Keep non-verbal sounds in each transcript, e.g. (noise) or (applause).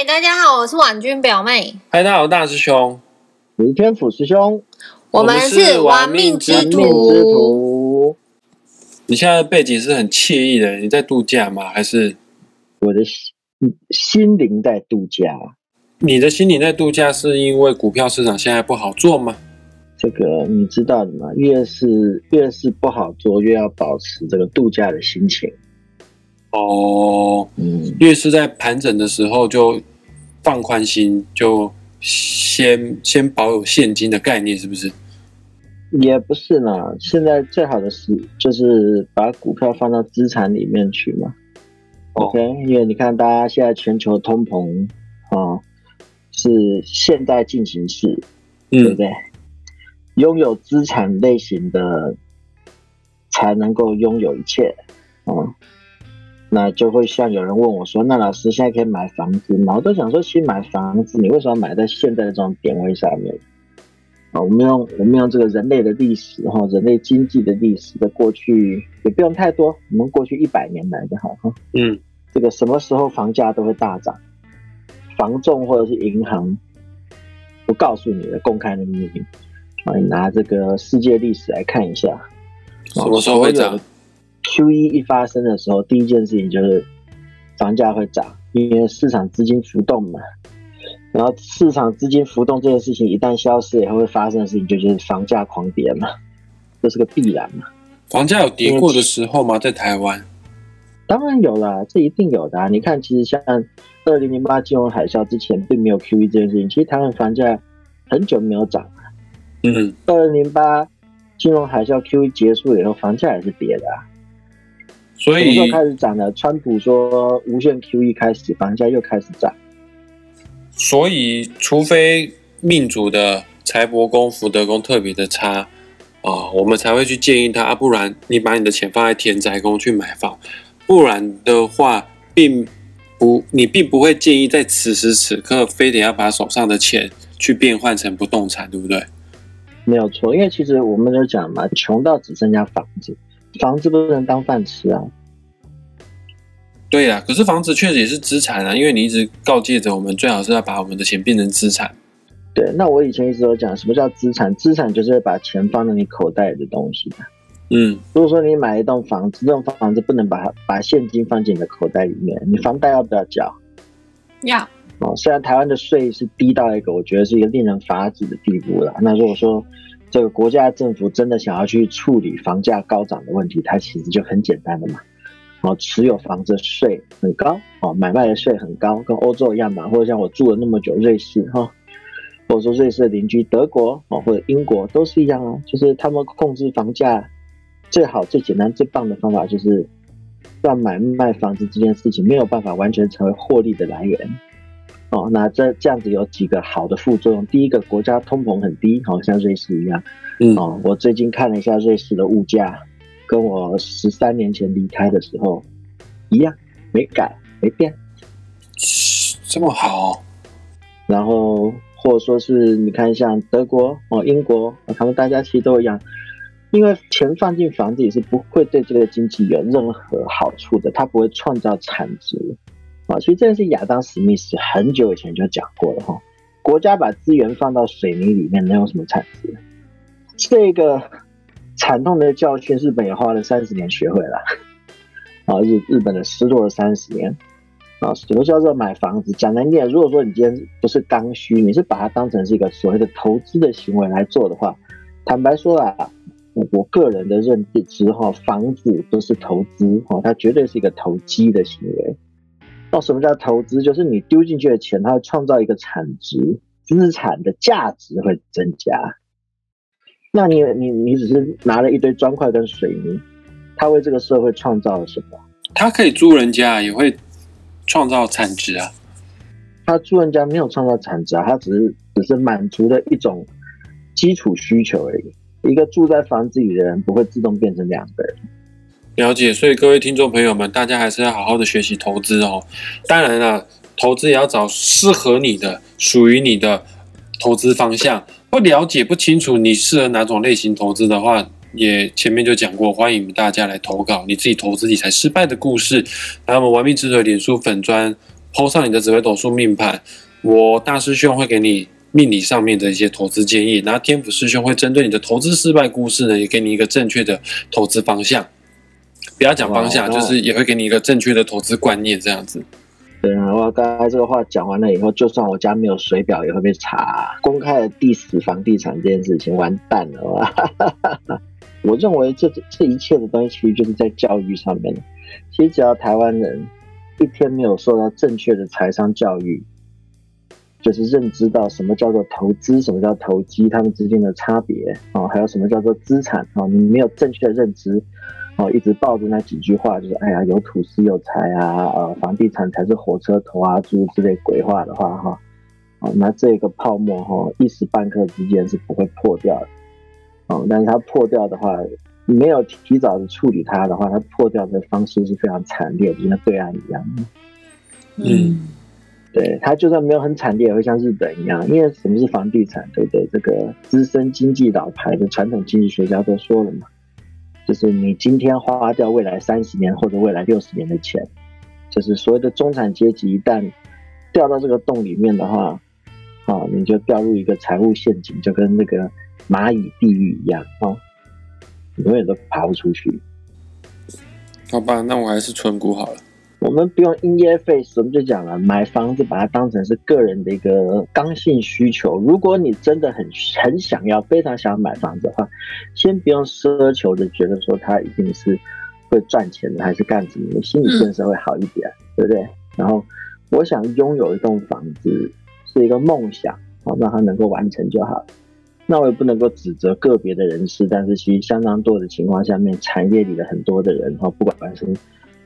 嗨，大家好，我是婉君表妹，嗨，大家好，大师兄，我是天府师兄，我们是玩命之玩命之徒。你现在的背景是很惬意的，你在度假吗？还是我的心心灵在度假，你的心灵在度假是因为股票市场现在不好做吗？这个你知道的嘛？越是越是不好做，越要保持这个度假的心情。哦，嗯，越是在盘整的时候就放宽心，就先先保有现金的概念，是不是？也不是呢。现在最好的是就是把股票放到资产里面去嘛。哦 OK，因为你看，大家现在全球通膨啊、是现代进行式，对不嗯，对？拥有资产类型的才能够拥有一切，嗯，那就会像有人问我说：“那老师现在可以买房子吗？”我都想说，其实买房子，你为什么要买在现在的这种点位上面？啊，我们用我们用这个人类的历史哈，人类经济的历史，在过去也不用太多，我们过去一百年来就好哈。嗯，这个什么时候房价都会大涨，房仲或者是银行不告诉你的公开的秘密啊，你拿这个世界历史来看一下，什么时候会涨？？Q 一一发生的时候，第一件事情就是房价会涨，因为市场资金浮动嘛。然后市场资金浮动这件事情一旦消失以后会发生的事情，就就是房价狂跌嘛，这是个必然嘛。房价有跌过的时候吗？在台湾？当然有啦，这一定有的、啊。你看，其实像二零零八金融海啸之前，并没有 QE 这件事情。其实台湾房价很久没有涨。嗯，二零零八金融海啸 QE 结束以后，房价也是跌的、啊。所什么时候以开始涨了？川普说无限 QE 开始，房价又开始涨。所以除非命主的财帛宫、福德宫特别的差啊，我们才会去建议他啊，不然你把你的钱放在田宅宫去买房，不然的话，并不你并不会建议在此时此刻非得要把手上的钱去变换成不动产，对不对？没有错，因为其实我们就讲嘛，穷到只剩下房子，房子不能当饭吃啊。对呀，可是房子确实也是资产啊，因为你一直告诫着我们，最好是要把我们的钱变成资产。对，那我以前一直都讲，什么叫资产？资产就是会把钱放在你口袋里的东西。嗯，如果说你买一栋房子，这栋房子不能把它把现金放进你的口袋里面，你房贷要不要交？要哦，虽然台湾的税是低到一个我觉得是一个令人发指的地步了。那如果说这个国家政府真的想要去处理房价高涨的问题，它其实就很简单的嘛。哦，持有房子税很高，哦，买卖的税很高，跟欧洲一样嘛，或者像我住了那么久瑞士哈、或者说瑞士的邻居德国哦，或者英国都是一样啊，就是他们控制房价最好、最简单、最棒的方法就是让买卖房子这件事情没有办法完全成为获利的来源。哦，那这这样子有几个好的副作用。第一个，国家通膨很低，好、像瑞士一样。嗯哦，我最近看了一下瑞士的物价，跟我十三年前离开的时候一样，没改没变。这么好，然后或者说是你看像德国哦、英国，哦他们大家其实都一样，因为钱放进房子也是不会对这个经济有任何好处的，它不会创造产值啊。其实这件事亚当史密斯很久以前就讲过了哈，国家把资源放到水泥里面能有什么产值？这个惨痛的教训，日本也花了三十年学会了啊，日日本的失落了三十年。啊，什么叫做买房子？讲难听点，如果说你今天不是刚需，你是把它当成是一个所谓的投资的行为来做的话，坦白说啦，我我个人的认知哈，房子不是投资哈，它绝对是一个投机的行为。那什么叫投资？就是你丢进去的钱，它会创造一个产值，资产的价值会增加。那你你你只是拿了一堆砖块跟水泥，它为这个社会创造了什么？它可以租人家，也会创造产值啊。他租人家没有创造产值啊，他只是只是满足了一种基础需求而已。一个住在房子里的人不会自动变成两个人。了解，所以各位听众朋友们，大家还是要好好的学习投资哦。当然了，投资也要找适合你的、属于你的投资方向。不了解、不清楚你适合哪种类型投资的话，也前面就讲过，欢迎大家来投稿你自己投资理财失败的故事。来我们玩命之水脸书粉砖抛上你的紫微斗数命盘，我大师兄会给你命理上面的一些投资建议，然后天府师兄会针对你的投资失败故事呢，也给你一个正确的投资方向。不要讲方向，就是也会给你一个正确的投资观念，这样子。对啊，我刚才这个话讲完了以后，就算我家没有水表，也会被查。公开的 diss 房地产这件事情，完蛋了哇！(laughs) 我认为这这一切的东西，其实就是在教育上面。其实只要台湾人一天没有受到正确的财商教育，就是认知到什么叫做投资，什么叫投机，他们之间的差别啊、还有什么叫做资产啊、你没有正确的认知，哦，一直抱着那几句话，就是哎呀，有土司有财啊，呃，房地产才是火车头啊，诸如之类鬼话的话，哈，哦，那这个泡沫哈，一时半刻之间是不会破掉的，哦，但是它破掉的话，没有提早的处理它的话，它破掉的方式是非常惨烈的，就像对岸一样。嗯对，它就算没有很惨烈，也会像日本一样。因为什么是房地产，对不对？这个资深经济老牌的传统经济学家都说了嘛，就是你今天花掉未来三十年或者未来六十年的钱，就是所谓的中产阶级一旦掉到这个洞里面的话，啊，你就掉入一个财务陷阱，就跟那个蚂蚁地狱一样啊，永远都爬不出去。好吧，那我还是存股好了。我们不用 in your face，我们就讲了，买房子把它当成是个人的一个刚性需求。如果你真的很很想要，非常想要买房子的话，先不用奢求的觉得说它一定是会赚钱的，还是干什么，你心理建设会好一点，对不对？然后，我想拥有一栋房子是一个梦想，好，让它能够完成就好。那我也不能够指责个别的人士，但是其实相当多的情况下面，产业里的很多的人，哈，不管是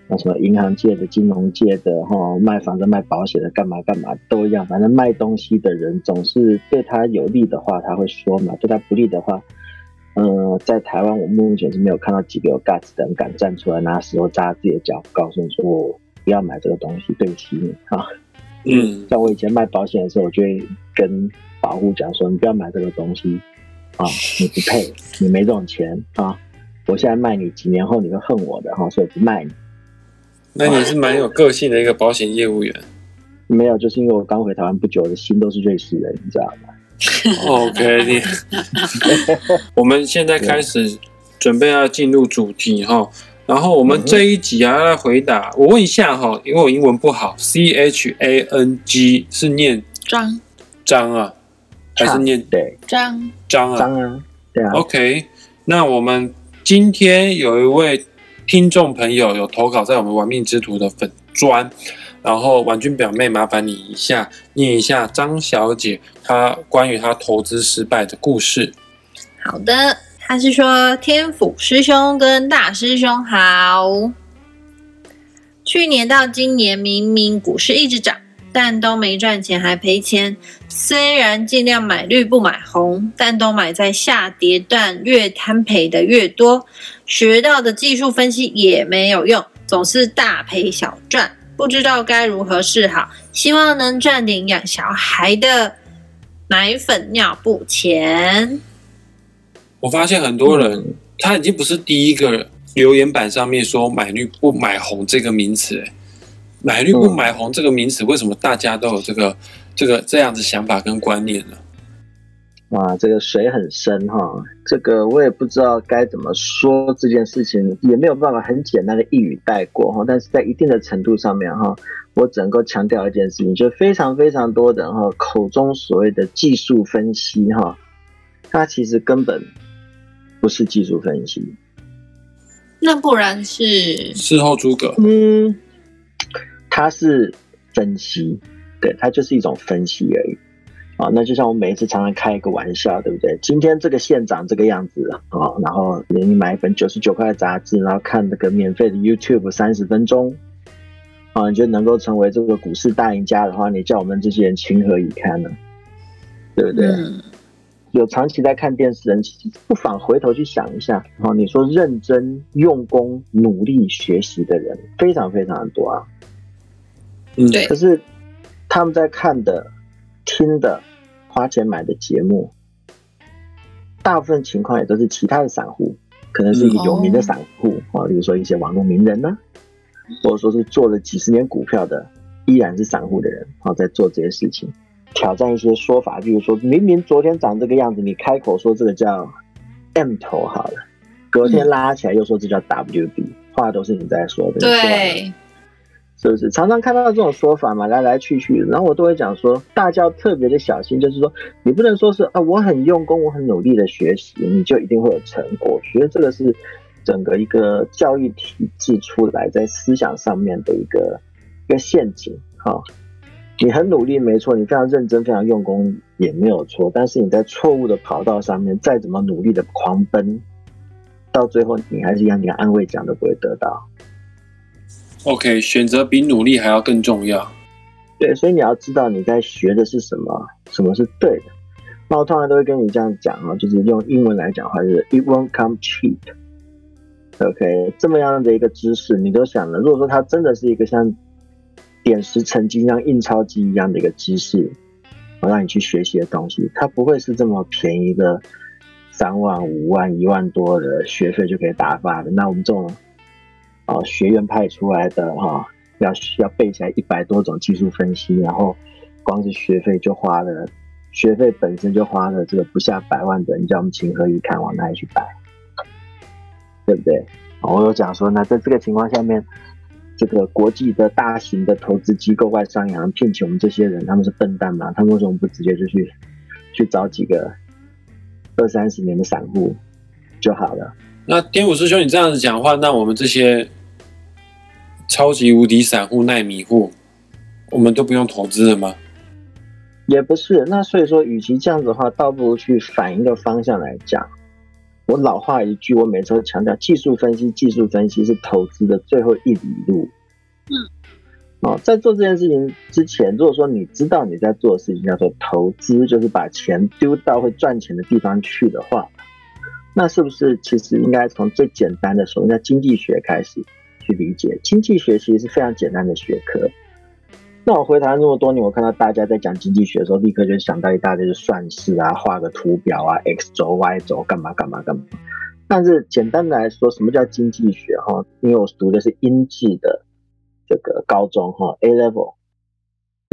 那什么银行界的、金融界的，哈，卖房子、卖保险的，干嘛干嘛都一样。反正卖东西的人总是对他有利的话，他会说嘛；对他不利的话，嗯、在台湾我目前是没有看到几个有 guts 的人敢站出来拿石头扎自己的脚，告诉你说我不要买这个东西，对不起你啊。嗯像我以前卖保险的时候，我就会跟保护讲说，你不要买这个东西啊，你不配，你没这种钱啊。我现在卖你，几年后你会恨我的哈，所以不卖你。那你是蛮有个性的一个保险业务员。没有，就是因为我刚回台湾不久，我的心都是瑞士人，你知道吗？OK，你 (laughs) 我们现在开始准备要进入主题哈，然后我们这一集啊要来回答，我问一下哈，因为我英文不好，C H A N G 是念张张啊，还是念对，张张啊张啊，对啊，？OK，那我们今天有一位听众朋友有投稿在我们玩命之徒的粉砖。然后婉君表妹，麻烦你一下念一下张小姐她关于她投资失败的故事。好的，他是说天府师兄跟大师兄好。去年到今年，明明股市一直涨，但都没赚钱，还赔钱。虽然尽量买绿不买红，但都买在下跌段，越摊赔的越多。学到的技术分析也没有用，总是大赔小赚，不知道该如何是好。希望能赚点养小孩的奶粉尿布钱。我发现很多人他已经不是第一个留言板上面说买绿不买红这个名词，欸买绿不买红这个名词，为什么大家都有这个这个这样子想法跟观念呢？哇，这个水很深哈，这个我也不知道该怎么说这件事情，也没有办法很简单的一语带过哈。但是在一定的程度上面哈，我只能够强调一件事情，就非常非常多的人哈口中所谓的技术分析哈，它其实根本不是技术分析，那不然是事后诸葛，嗯，它是分析，对，它就是一种分析而已。啊，那就像我每一次常常开一个玩笑，对不对？今天这个县长这个样子啊，然后你买一本九十九块的杂志，然后看那个免费的 YouTube 三十分钟，啊，你就能够成为这个股市大赢家的话，你叫我们这些人情何以堪呢？对不对？嗯，有长期在看电视的人，不妨回头去想一下。啊，你说认真、用功、努力学习的人，非常非常的多啊。嗯，对。可是他们在看的、听的、花钱买的节目，大部分情况也都是其他的散户，可能是一个有名的散户啊，比如说一些网络名人呢、或者说是做了几十年股票的依然是散户的人，然后在做这些事情，挑战一些说法，比如说明明昨天长这个样子，你开口说这个叫 M 头好了，隔天拉起来又说这叫 WB，话都是你在说的，对，是不是？常常看到这种说法嘛，来来去去，然后我都会讲说，大家要特别的小心，就是说你不能说是啊，我很用功，我很努力的学习，你就一定会有成果。我觉得这个是整个一个教育体制出来在思想上面的一个。一个陷阱，哈，你很努力没错，你非常认真、非常用功也没有错，但是你在错误的跑道上面，再怎么努力的狂奔，到最后你还是一样连安慰奖都不会得到。OK，选择比努力还要更重要。对，所以你要知道你在学的是什么，什么是对的。那我通常都会跟你这样讲啊，就是用英文来讲的话，就是 It won't come cheap。OK，这么样的一个知识，你都想了，如果说它真的是一个像。点石成金，像印钞机一样的一个知识，我让你去学习的东西，它不会是这么便宜的，三万、五万、一万多的学费就可以打发的。那我们这种，啊，学院派出来的哈，要要背起来一百多种技术分析，然后光是学费就花了，学费本身就花了这个不下百万的，你叫我们情何以堪？往哪里去摆？对不对？我有讲说，那在这个情况下面。这个国际的大型的投资机构、外商银行聘请我们这些人，他们是笨蛋吗？他们为什么不直接就去去找几个二三十年的散户就好了？那天武师兄，你这样子讲话，那我们这些超级无敌散户、耐米户，我们都不用投资了吗？也不是。那所以说，与其这样子的话，倒不如去反一个方向来讲。我老话一句，我每次都强调，技术分析，技术分析是投资的最后一里路。嗯，哦，在做这件事情之前，如果说你知道你在做的事情叫做投资，就是把钱丢到会赚钱的地方去的话，那是不是其实应该从最简单的，从叫经济学开始去理解？经济学其实是非常简单的学科。那我回台这么多年，我看到大家在讲经济学的时候，立刻就想到一大堆的算式啊，画个图表啊，x 轴、y 轴，干嘛干嘛干嘛。但是简单的来说，什么叫经济学？哈，因为我读的是英制的这个高中哈，A level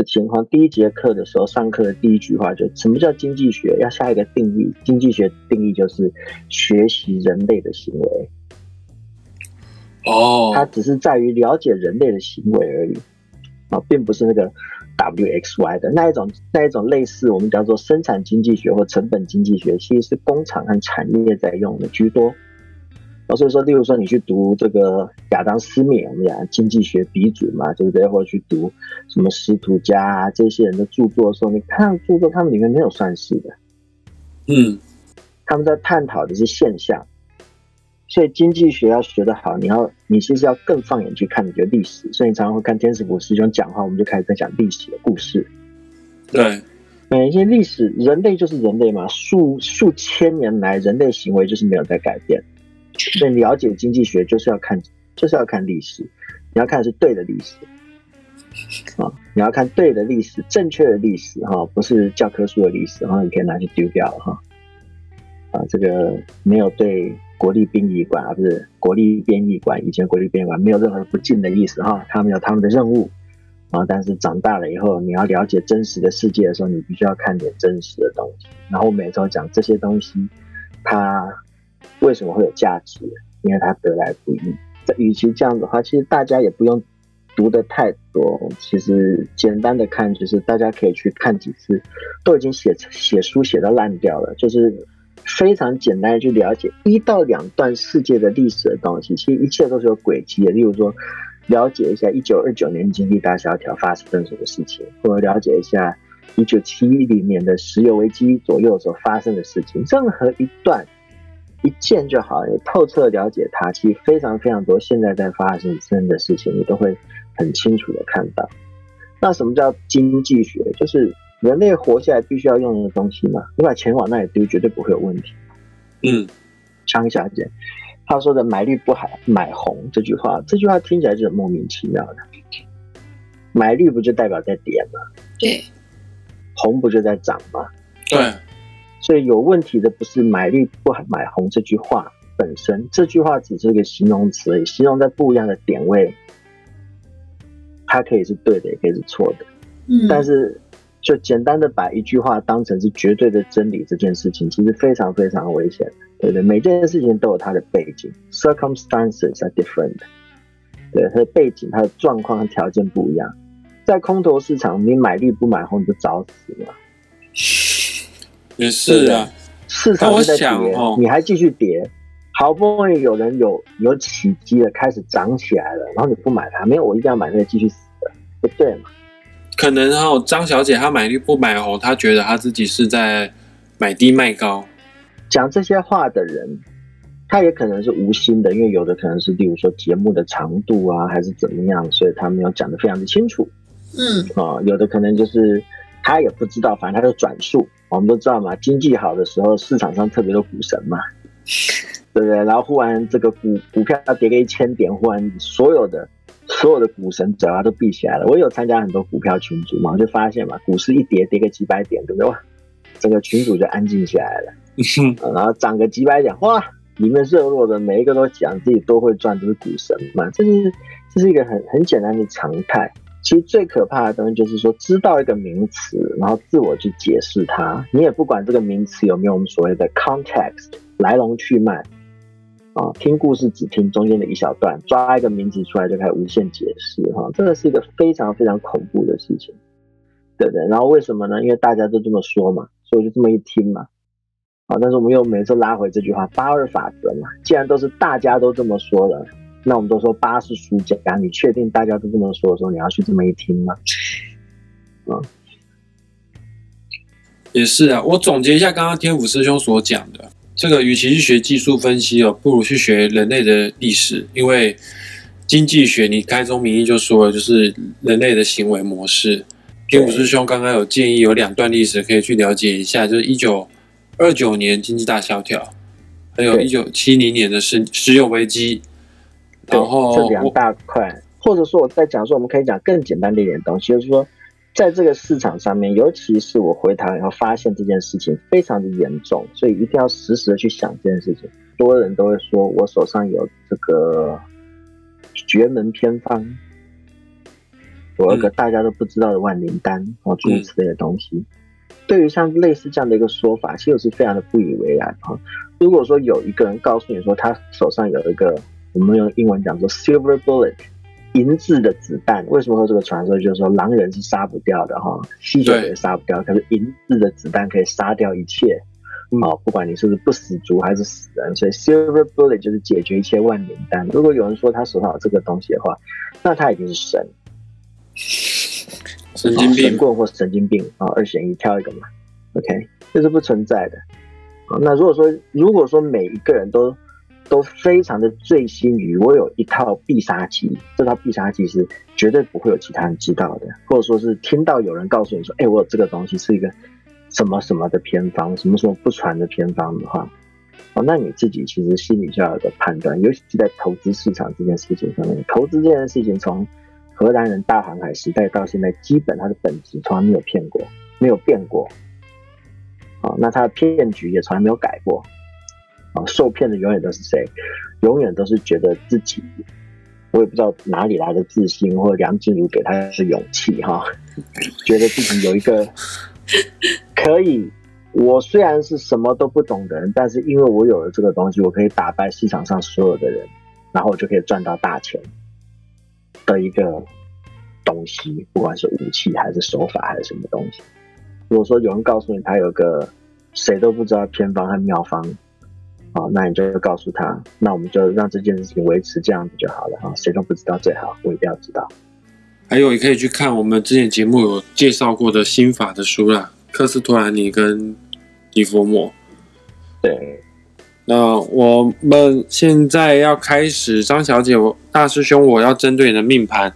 的情况，第一节课的时候上课的第一句话就什么叫经济学？要下一个定义，经济学定义就是学习人类的行为。哦，它只是在于了解人类的行为而已。啊，并不是那个 W X Y 的那一种，那一种类似我们叫做生产经济学或成本经济学，其实是工厂和产业在用的居多。啊，所以说，例如说你去读这个亚当斯密，我们讲经济学鼻祖嘛，对不对？或者去读什么斯图加啊这些人的著作的时候，你看著作，他们里面没有算式的，嗯，他们在探讨的是现象。所以经济学要学得好，你要你其实要更放眼去看你的历史。所以你常常会看天使谷师兄讲话，我们就开始在讲历史的故事。对，每一些历史，人类就是人类嘛，数数千年来人类行为就是没有在改变。所以了解经济学就是要看，就是要看历史，你要看是对的历史啊，你要看对的历史，正确的历史哈，不是教科书的历史，然后你可以拿去丢掉哈。啊，这个没有对。国立殡仪馆，而不是国立编译馆。以前国立编译馆没有任何不敬的意思哈，他们有他们的任务啊。但是长大了以后，你要了解真实的世界的时候，你必须要看点真实的东西。然后我每周讲这些东西，它为什么会有价值？因为它得来不易。与其这样的话，其实大家也不用读的太多。其实简单的看，就是大家可以去看几次，都已经写写书写到烂掉了，就是。非常简单的去了解一到两段世界的历史的东西，其实一切都是有轨迹的。例如说，了解一下一九二九年经济大萧条发生什么事情，或者了解一下一九七零年的石油危机左右所发生的事情，任何一段一见就好，你透彻了解它，其实非常非常多现在在发生的事情，你都会很清楚的看到。那什么叫经济学？就是。人类活下来必须要用的东西嘛，你把钱往那里丢，绝对不会有问题。嗯，张小姐，她说的“买绿不买买红”这句话，这句话听起来就很莫名其妙的。买绿不就代表在跌吗？对。红不就在涨吗？对。所以有问题的不是“买绿不买红”这句话本身，这句话只是一个形容词，而已形容在不一样的点位。它可以是对的，也可以是错的。嗯，但是就简单的把一句话当成是绝对的真理，这件事情其实非常非常危险，对不对？每件事情都有它的背景，circumstances are different，对它的背景、它的状况和条件不一样。在空头市场，你买绿不买红，你就找死了。也是啊，市场是在跌，哦、你还继续跌，好不容易有人有有起机了，开始涨起来了，然后你不买它，没有，我一定要买那个继续死的，不对嘛？可能哈、哦，张小姐她买绿不买红，她觉得她自己是在买低卖高。讲这些话的人，他也可能是无心的，因为有的可能是，例如说节目的长度啊，还是怎么样，所以他没有讲的非常的清楚。嗯啊、有的可能就是他也不知道，反正他就转述。我们都知道嘛，经济好的时候，市场上特别多股神嘛，(laughs) 对不对？然后忽然这个股股票跌个一千点，忽然所有的所有的股神嘴巴都闭起来了。我有参加很多股票群组嘛，我就发现嘛，股市一跌跌个几百点，对不对？哇，整个群组就安静下来了。(laughs) 啊然后涨个几百点，哇，里面热络的每一个都讲自己都会赚，都是股神嘛，这是这是一个很很简单的常态。其实最可怕的东西就是说，知道一个名词，然后自我去解释它，你也不管这个名词有没有我们所谓的 context 来龙去脉啊，听故事只听中间的一小段，抓一个名词出来就开始无限解释哈，这个是一个非常非常恐怖的事情，对不对？然后为什么呢？因为大家都这么说嘛，所以我就这么一听嘛。啊，但是我们又每次拉回这句话八二法则嘛，既然都是大家都这么说了，那我们都说八是输家，你确定大家都这么说的时候，你要去这么一听吗？嗯也是啊，我总结一下刚刚天府师兄所讲的，这个与其去学技术分析哦，不如去学人类的历史，因为经济学你开宗明义就说了，就是人类的行为模式。天府师兄刚刚有建议有两段历史可以去了解一下，就是一九二九年经济大萧条，还有对一九七零年的石石油危机。对然后这两大块，或者说我在讲说，我们可以讲更简单的一点东西，就是说，在这个市场上面，尤其是我回台以后发现这件事情非常的严重，所以一定要实时的去想这件事情。多人都会说我手上有这个绝门偏方，我有个大家都不知道的万灵丹哦，诸如此类的东西。对于像类似这样的一个说法，其实我是非常的不以为然啊。如果说有一个人告诉你说他手上有一个，我们用英文讲说 silver bullet，银质的子弹，为什么说这个传说？就是说狼人是杀不掉的哈，吸血鬼也杀不掉，可是银质的子弹可以杀掉一切。哦，不管你是不是不死族还是死人，所以 silver bullet 就是解决一切万灵丹。如果有人说他手上有这个东西的话，那他已经是神，神经病，神棍或神经病啊，二选一挑一个嘛。OK，这是不存在的。啊，那如果说如果说每一个人都都非常的醉心于我有一套必杀技，这套必杀技是绝对不会有其他人知道的，或者说是听到有人告诉你说，哎、我有这个东西是一个什么什么的偏方，什么什么不传的偏方的话，哦，那你自己其实心里就要有个判断，尤其是在投资市场这件事情上面，投资这件事情从荷兰人大航海时代到现在，基本它的本质从来没有骗过，没有变过。啊，那它的骗局也从来没有改过。啊，受骗的永远都是谁？永远都是觉得自己，我也不知道哪里来的自信，或者梁静茹给他的勇气哈，觉得自己有一个 (laughs) 可以。我虽然是什么都不懂的人，但是因为我有了这个东西，我可以打败市场上所有的人，然后我就可以赚到大钱的一个东西，不管是武器还是手法还是什么东西。如果说有人告诉你他有个谁都不知道偏方和妙方，啊，那你就告诉他，那我们就让这件事情维持这样子就好了哈，谁都不知道最好，我一定要知道。还有，也可以去看我们之前节目有介绍过的心法的书啦，科斯托兰尼跟迪佛莫。对，那我们现在要开始，张小姐，我大师兄，我要针对你的命盘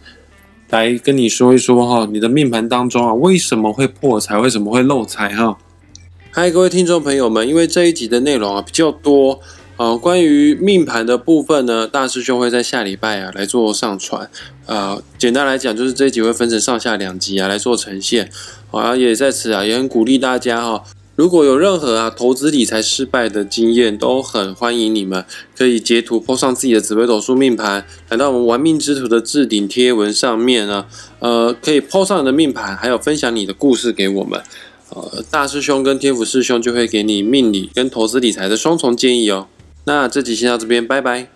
来跟你说一说哈，你的命盘当中啊，为什么会破财，为什么会漏财哈？嗨各位听众朋友们因为这一集的内容啊比较多啊关于命盘的部分呢大师兄会在下礼拜啊来做上传。啊简单来讲就是这一集会分成上下两集啊来做呈现。啊也在此啊也很鼓励大家哈如果有任何啊投资理财失败的经验都很欢迎你们可以截图 po 上自己的紫微斗数命盘来到我们玩命之徒的置顶贴文上面呢呃可以 po 上你的命盘还有分享你的故事给我们。呃，大师兄跟天府师兄就会给你命理跟投资理财的双重建议哦。那这集先到这边，拜拜。